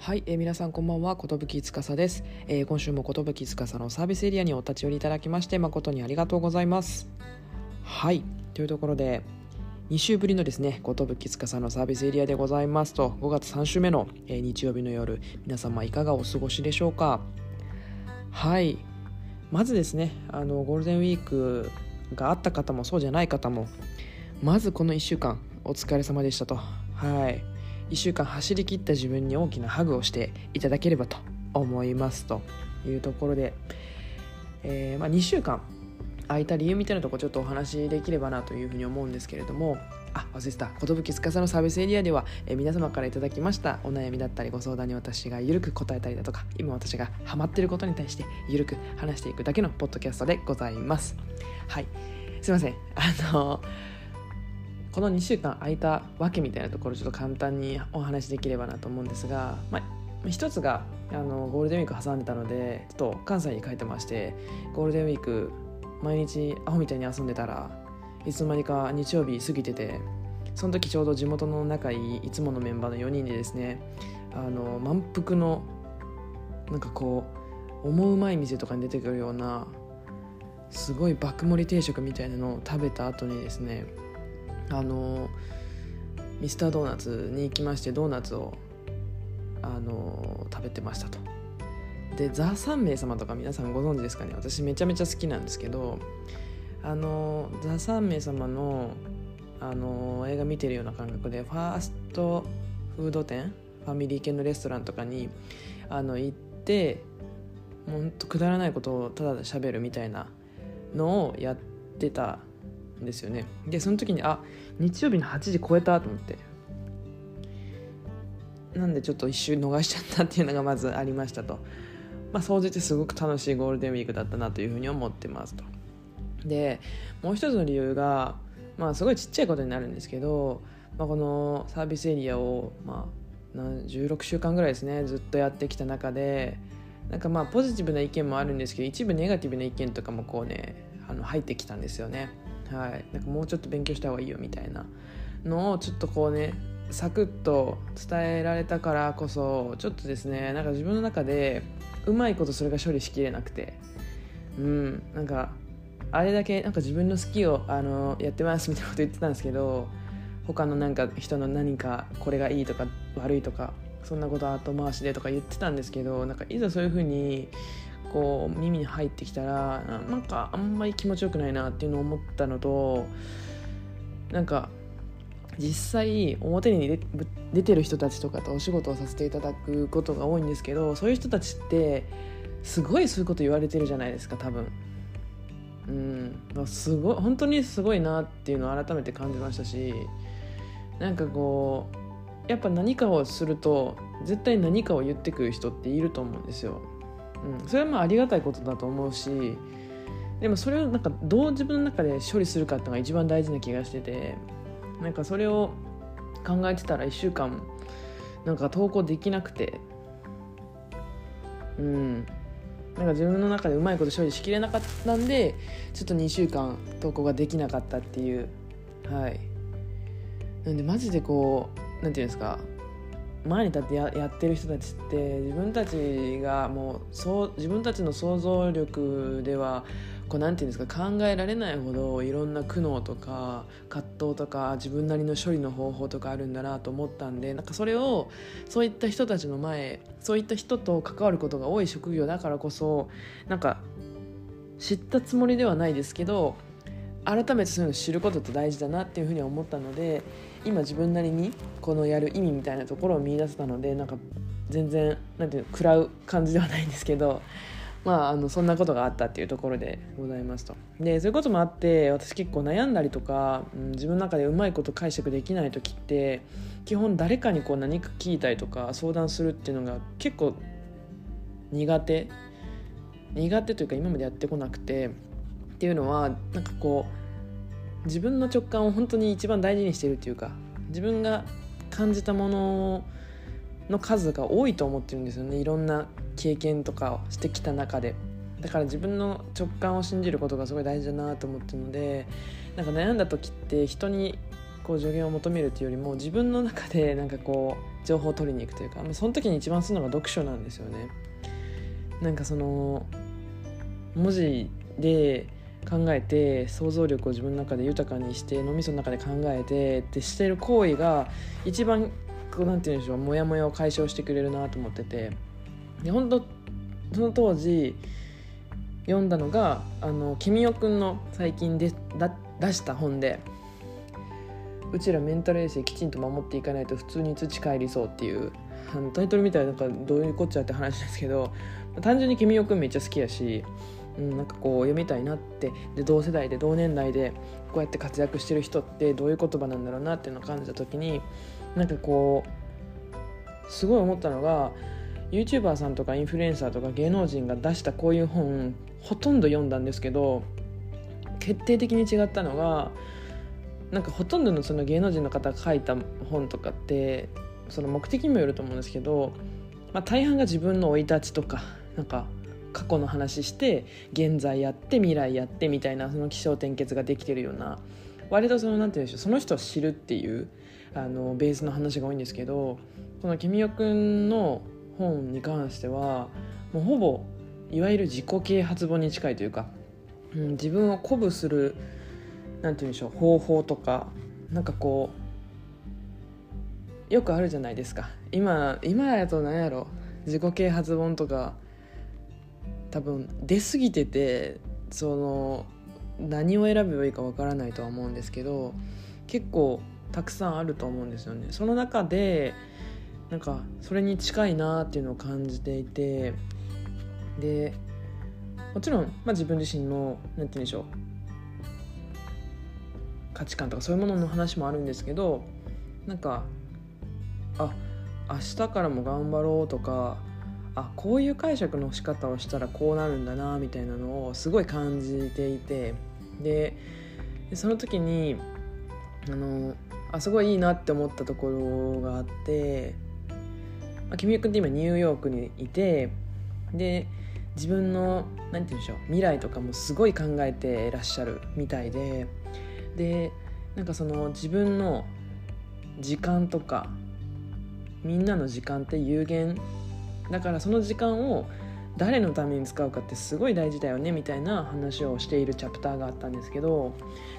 はい、えー、皆さんこんばんは、ことぶきつかさです、えー、今週もことぶきつかさのサービスエリアにお立ち寄りいただきまして誠にありがとうございます。はい、というところで2週ぶりのですね、ことぶきつかさのサービスエリアでございますと5月3週目の、えー、日曜日の夜、皆様いかがお過ごしでしょうか。はい、まずですね、あのゴールデンウィークがあった方もそうじゃない方もまずこの1週間お疲れ様でしたと。はい1週間走り切った自分に大きなハグをしていただければと思いますというところで、えー、まあ、2週間空いた理由みたいなとこちょっとお話しできればなというふうに思うんですけれどもあ忘れてた。寿司のサービスエリアでは、えー、皆様からいただきました。お悩みだったりご相談に私がゆるく答えたりだとか今私がハマってることに対してゆるく話していくだけのポッドキャストでございます。はい。すいません。あのーこの2週間空いたわけみたいなところちょっと簡単にお話しできればなと思うんですが、まあ、一つがあのゴールデンウィーク挟んでたのでちょっと関西に帰ってましてゴールデンウィーク毎日アホみたいに遊んでたらいつの間にか日曜日過ぎててその時ちょうど地元の仲いいいつものメンバーの4人でですねあの満腹のなんかこう思うまい店とかに出てくるようなすごい爆盛り定食みたいなのを食べた後にですねあのミスタードーナツに行きましてドーナツをあの食べてましたと。でザ・3名様とか皆さんご存知ですかね？私めちゃめちゃ好きなんですけどあのザ・3名様のあの映画見てるような感覚でファーストフード店ファミリー系のレストランとかにあの行ってほんとくだらないことをただしゃべるみたいなのをやってたですよね。でその時にあ日曜日の8時超えたと思って。なんでちょっと一瞬逃しちゃったっていうのがまずありましたと。まあ総じてすごく楽しいゴールデンウィークだったなというふうに思ってますと。でもう一つの理由がまあすごいちっちゃいことになるんですけど、まあ、このサービスエリアをまあ16週間ぐらいですねずっとやってきた中でなんかまあポジティブな意見もあるんですけど一部ネガティブな意見とかもこうねあの入ってきたんですよね。はい、なんかもうちょっと勉強した方がいいよみたいなのをちょっとこうねサクッと伝えられたからこそちょっとですねなんか自分の中でうまいことそれが処理しきれなくて。うん。なんかあれだけなんか自分の好きをあのやってますみたいなこと言ってたんですけど他のなんか人の何かこれがいいとか悪いとかそんなこと後回しでとか言ってたんですけどなんかいざそういうふうにこう耳に入ってきたらなんかあんまり気持ちよくないなっていうのを思ったのとなんか実際表に出てる人たちとかとお仕事をさせていただくことが多いんですけどそういう人たちってすごいそういうこと言われてるじゃないですか多分。うん、すごい本当にすごいなっていうのを改めて感じましたしなんかこうやっぱ何かをすると絶対何かを言ってくる人っていると思うんですよ。うん、それはまあありがたいことだと思うしでもそれをなんかどう自分の中で処理するかっていうのが一番大事な気がしててなんかそれを考えてたら1週間なんか投稿できなくてうんなんか自分の中でうまいこと処理しきれなかったんでちょっと2週間投稿ができなかったっていうはい。なんでマジでこうなんていうんですか前に立ってややってる人たちって自分たちがもうそう自分たちの想像力ではこうなんていうんですか考えられないほどいろんな苦悩とか葛藤とか自分なりの処理の方法とかあるんだなと思ったんでなんかそれをそういった人たちの前そういった人と関わることが多い職業だからこそなんか知ったつもりではないですけど改めてそういうのを知ることって大事だなっていうふうに思ったので今自分なりにこのやる意味みたいなところを見出せたのでなんか全然なんていうの食らう感じではないんですけど まああのそんなことがあったっていうところでございますと。でそういうこともあって私結構悩んだりとか、うん、自分の中でうまいこと解釈できない時って基本誰かにこう何か聞いたりとか相談するっていうのが結構苦手苦手というか今までやってこなくてっていうのはなんかこう自分の直感を本当に一番大事にしてるっていうか自分が感じたものの数が多いと思ってるんですよねいろんな経験とかをしてきた中でだから自分の直感を信じることがすごい大事だなと思ってるのでなんか悩んだ時って人にこう助言を求めるっていうよりも自分の中でなんかこう情報を取りに行くというかその時に一番するのが読書なんですよね。なんかその文字で考えて想像力を自分の中で豊かにして脳みその中で考えてってしてる行為が一番こうなんて言うんでしょうモヤモヤを解消してくれるなと思ってて。で本当その当時読んだのがあの君代くんの最近でだ出した本で「うちらメンタル衛生きちんと守っていかないと普通に土帰りそう」っていうあのタイトルみたいなんかどういうこっちゃって話ですけど単純に君代くんめっちゃ好きやし、うん、なんかこう読みたいなって。で同世代で同年代でこうやって活躍してる人ってどういう言葉なんだろうなっていうのを感じた時になんかこうすごい思ったのが YouTuber さんとかインフルエンサーとか芸能人が出したこういう本ほとんど読んだんですけど決定的に違ったのがなんかほとんどのその芸能人の方が書いた本とかってその目的にもよると思うんですけど、まあ、大半が自分の生い立ちとかなんか過去の話して現在やって未来やってみたいなその起承転結ができてるような割とそのなんて言うんでしょうその人を知るっていうあのベースの話が多いんですけどこの君代くんの本に関してはもうほぼいわゆる自己啓発本に近いというか、うん、自分を鼓舞するなんて言うんでしょう方法とかなんかこうよくあるじゃないですか。今今やと何やろ。自己啓発本とか多分出過ぎててその何を選べばいいかわからないとは思うんですけど結構たくさんあると思うんですよね。その中でなんかそれに近いなっていうのを感じていてでもちろん、まあ、自分自身の何て言うんでしょう価値観とかそういうものの話もあるんですけどなんかあ明日からも頑張ろうとかあこういう解釈の仕方をしたらこうなるんだなみたいなのをすごい感じていて。でその時にあのあすごいいいなって思ったところがあって、まあ、君代君って今ニューヨークにいてで自分の何て言うんでしょう未来とかもすごい考えてらっしゃるみたいででなんかその自分の時間とかみんなの時間って有限だからその時間を誰のために使うかってすごい大事だよねみたいな話をしているチャプターがあったんですけど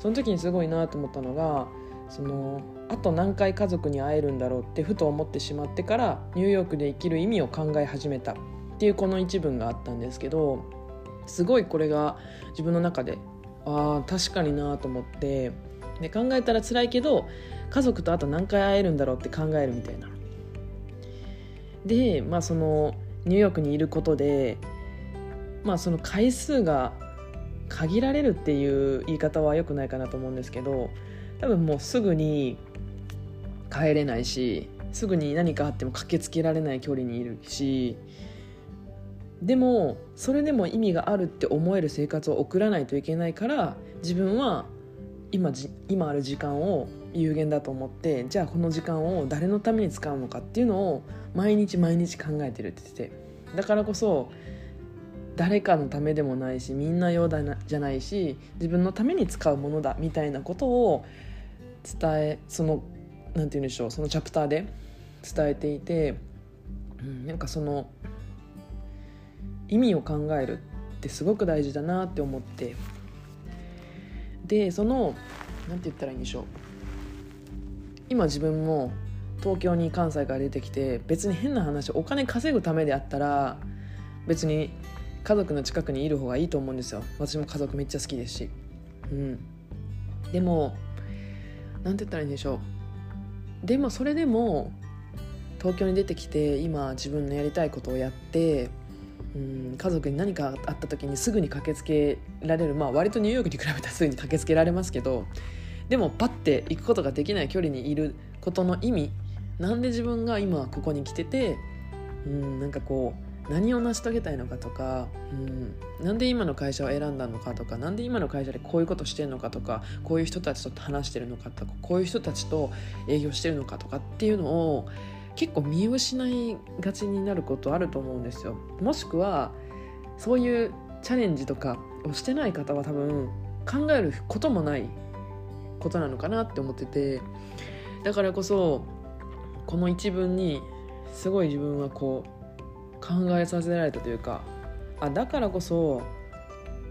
その時にすごいなと思ったのがそのあと何回家族に会えるんだろうってふと思ってしまってからニューヨークで生きる意味を考え始めたっていうこの一文があったんですけどすごいこれが自分の中であ確かになと思ってで考えたら辛いけど家族とあと何回会えるんだろうって考えるみたいな。でまあそのニューヨークにいることでまあその回数が限られるっていう言い方は良くないかなと思うんですけど多分もうすぐに帰れないしすぐに何かあっても駆けつけられない距離にいるしでもそれでも意味があるって思える生活を送らないといけないから自分は今今ある時間を有限だと思ってじゃあこの時間を誰のために使うのかっていうのを毎日毎日考えてるって言っててだからこそ誰かのためでもないしみんな用だなじゃないし自分のために使うものだみたいなことを伝えそのなんて言うんでしょうそのチャプターで伝えていて、うん、なんかその意味を考えるってすごく大事だなって思って。でその何て言ったらいいんでしょう。今自分も東京に関西から出てきて別に変な話お金稼ぐためであったら別に家族の近くにいる方がいいと思うんですよ。私も家族めっちゃ好きですし。うん。でも何て言ったらいいんでしょう。でもそれでも東京に出てきて今自分のやりたいことをやってうん家族に何かあった時にすぐに駆けつけられる。まあ割とニューヨークに比べたらすぐに駆けつけられますけどでもパッて行くことができない距離にいることの意味なんで自分が今ここに来ててうんなんかこう何を成し遂げたいのかとか、うん、なんで今の会社を選んだのかとか何で今の会社でこういうことしてるのかとかこういう人たちと話してるのかとかこういう人たちと営業してるのかとかっていうのを結構見失いがちになることあると思うんですよ。もしくはそういうチャレンジとかをしてない方は多分考えることもないことなのかなって思っててだからこそこの一文にすごい自分はこう考えさせられたというかあだからこそ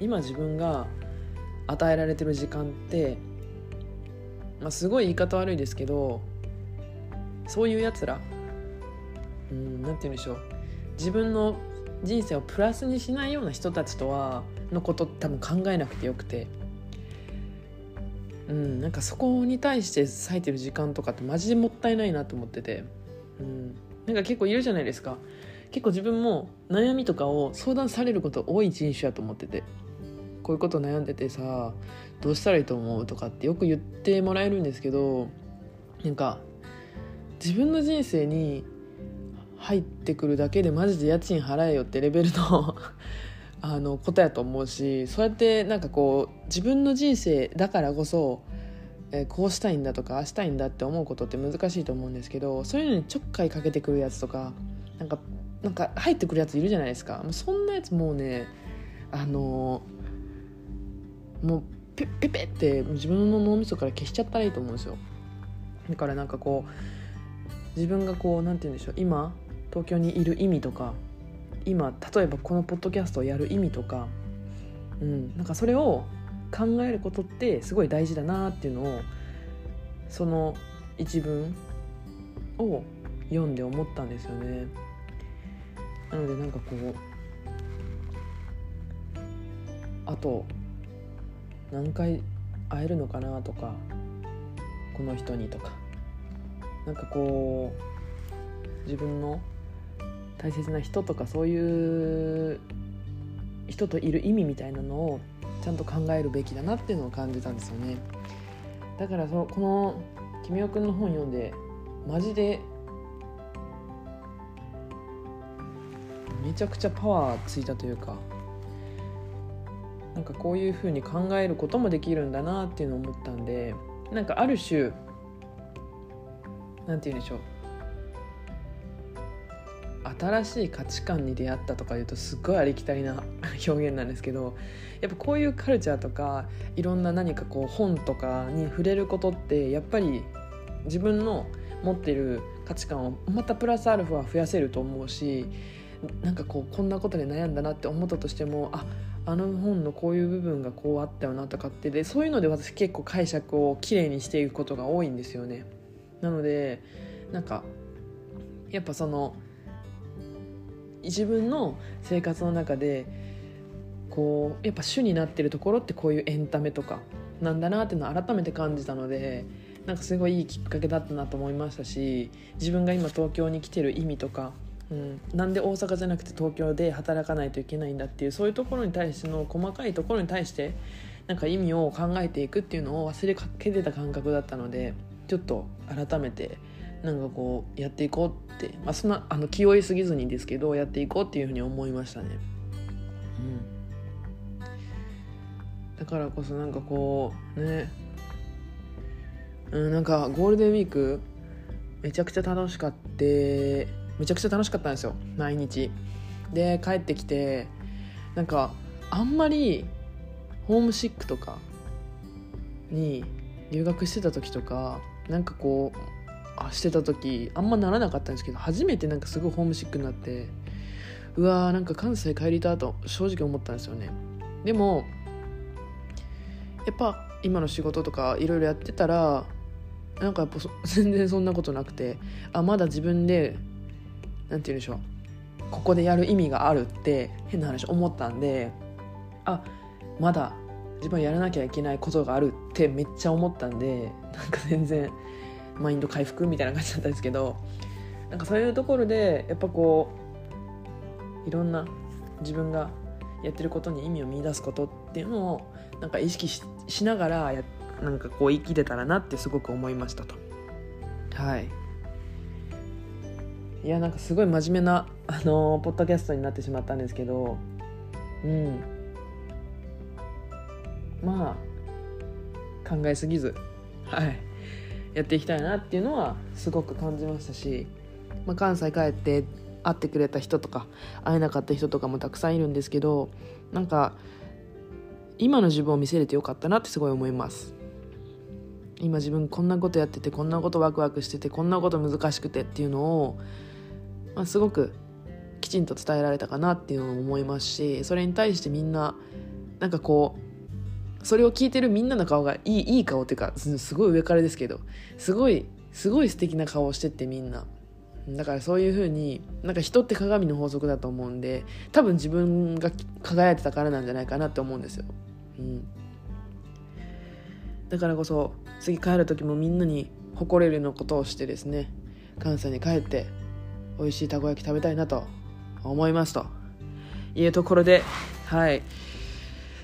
今自分が与えられてる時間って、まあ、すごい言い方悪いですけどそういうやつらうんなんて言うんでしょう自分の人生をプラスにしないような人たちとはのこと多分考えなくてよくて。うん、なんかそこに対して割いてる時間とかってマジでもったいないなと思ってて、うん、なんか結構いるじゃないですか。結構自分も悩みとかを相談されること多い人種やと思ってて。こういうこと悩んでてさどうしたらいいと思うとかってよく言ってもらえるんですけどなんか自分の人生に入ってくるだけでマジで家賃払えよってレベルのあのことやと思うしそうやってなんかこう自分の人生だからこそ、えー、こうしたいんだとかああしたいんだって思うことって難しいと思うんですけどそういうのにちょっかいかけてくるやつとかなんかなんか入ってくるやついるじゃないですか。そんなやつもうねあのー、もうペッペペって自分の脳みそから消しちゃったらいいと思うんですよ。だからなんかこう自分がこうなんて言うんでしょう。今東京にいる意味とか今例えばこのポッドキャストをやる意味とか、うん、なんかそれを考えることってすごい大事だなっていうのをその一文を読んで思ったんですよね。なのでなんかこうあと何回会えるのかなとかこの人にとかなんかこう自分の大切な人とかそういう人といる意味みたいなのをちゃんと考えるべきだなっていうのを感じたんですよね。だからそのこの君雄くんの本読んでマジでめちゃくちゃパワーついたというかなんかこういうふうに考えることもできるんだなっていうのを思ったんでなんかある種なんて言うんでしょう。新しい価値観に出会ったとかいうとすっごいありきたりな 表現なんですけどやっぱこういうカルチャーとかいろんな何かこう本とかに触れることってやっぱり自分の持ってる価値観をまたプラスアルファ増やせると思うしなんかこうこんなことで悩んだなって思ったとしてもああの本のこういう部分がこうあったよなとかってでそういうので私結構解釈をきれいにしていくことが多いんですよね。なのでなんかやっぱその自分の生活の中でこうやっぱ主になってるところってこういうエンタメとかなんだなっていうのを改めて感じたのでなんかすごいいいきっかけだったなと思いましたし自分が今東京に来てる意味とか、うん、なんで大阪じゃなくて東京で働かないといけないんだっていうそういうところに対しての細かいところに対してなんか意味を考えていくっていうのを忘れかけてた感覚だったのでちょっと改めてなんかこうやっていこうって、まあ、そんなあの気負いすぎずにですけどやっていこうっていうふうに思いましたね。うん、だからこそなんかこうねうんなんかゴールデンウィークめちゃくちゃ楽しかってめちゃくちゃ楽しかったんですよ毎日。で帰ってきてなんかあんまりホームシックとかに留学してた時とかなんかこうしてた時あんまならなかったんですけど初めてなんかすごいホームシックになってうわーなんか関西帰りたと正直思ったんですよね。でもやっぱ今の仕事とかいろいろやってたらなんかやっぱ全然そんなことなくてあまだ自分で何て言うんでしょうここでやる意味があるって変な話思ったんであまだ自分やらなきゃいけないことがあるってめっちゃ思ったんでなんか全然マインド回復みたいな感じだったんですけどなんかそういうところでやっぱこういろんな自分がやってることに意味を見出すことっていうのをなんか意識しながらやなんかこう生きてたらなってすごく思いましたと。はい。いやなんかすごい真面目なあのー、ポッドキャストになってしまったんですけどうん。まあ考えすぎず。はいやっていきたいなっていうのはすごく感じましたし、まあ、関西帰って会ってくれた人とか会えなかった人とかもたくさんいるんですけどなんか今の自分を見せれてよかったなってすごい思います。今自分こんなことやっててこんなことワクワクしててこんなこと難しくてっていうのを、まあ、すごくきちんと伝えられたかなっていうのを思いますしそれに対してみんななんかこうそれを聞いてるみんなの顔がいいいい顔っていうかすごい上からですけどすごいすごい素敵な顔をしてってみんな。だからそういう風になんか人って鏡の法則だと思うんで多分自分が輝いてたからなんじゃないかなって思うんですよ、うん、だからこそ次帰る時もみんなに誇れるようなことをしてですね関西に帰って美味しいたこ焼き食べたいなと思いますと。いうところではい。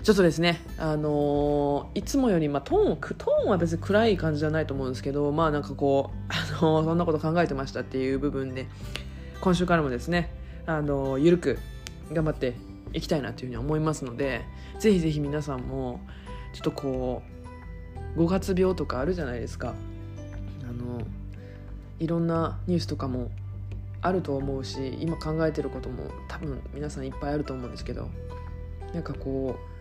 ちょっとですね、あのー、いつもより、まあ、トーントーンは別に暗い感じじゃないと思うんですけどまあなんかこう、あのー、そんなこと考えてましたっていう部分で今週からもですね、あのー、ゆるく頑張っていきたいなというふうに思いますのでぜひぜひ皆さんもちょっとこう5月病とかあるじゃないですか。あのいろんなニュースとかもあると思うし今考えてることも多分皆さんいっぱいあると思うんですけどなんかこう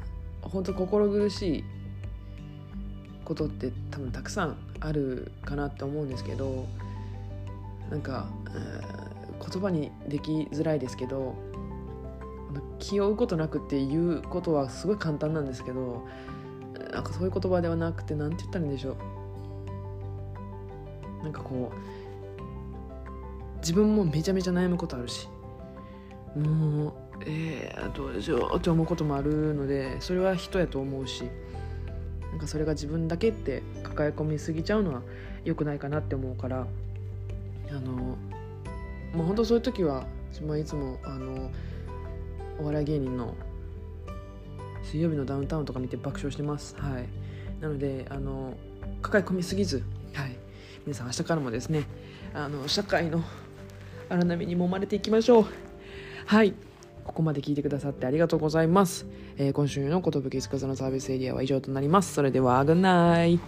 本当心苦しいことって多分たくさんあるかなって思うんですけどなんか、言葉にできづらいですけど気負うことなくって言うことはすごい簡単なんですけどなんかそういう言葉ではなくて何て言ったらいいんでしょう。なんかこう自分もめちゃめちゃ悩むことあるしもうえー、どうしようって思うこともあるのでそれは人やと思うしなんかそれが自分だけって抱え込みすぎちゃうのは良くないかなって思うからあのもう本当そういう時は、いつもあのお笑い芸人の水曜日のダウンタウンとか見て爆笑してます。はい。なのであの抱え込みすぎずはい。皆さん明日からもですねあの社会の荒波に揉まれていきましょう。はい。ここまで聞いてくださってありがとうございます。えー、今週の寿つかさのサービスエリアは以上となります。それでは、グッナイ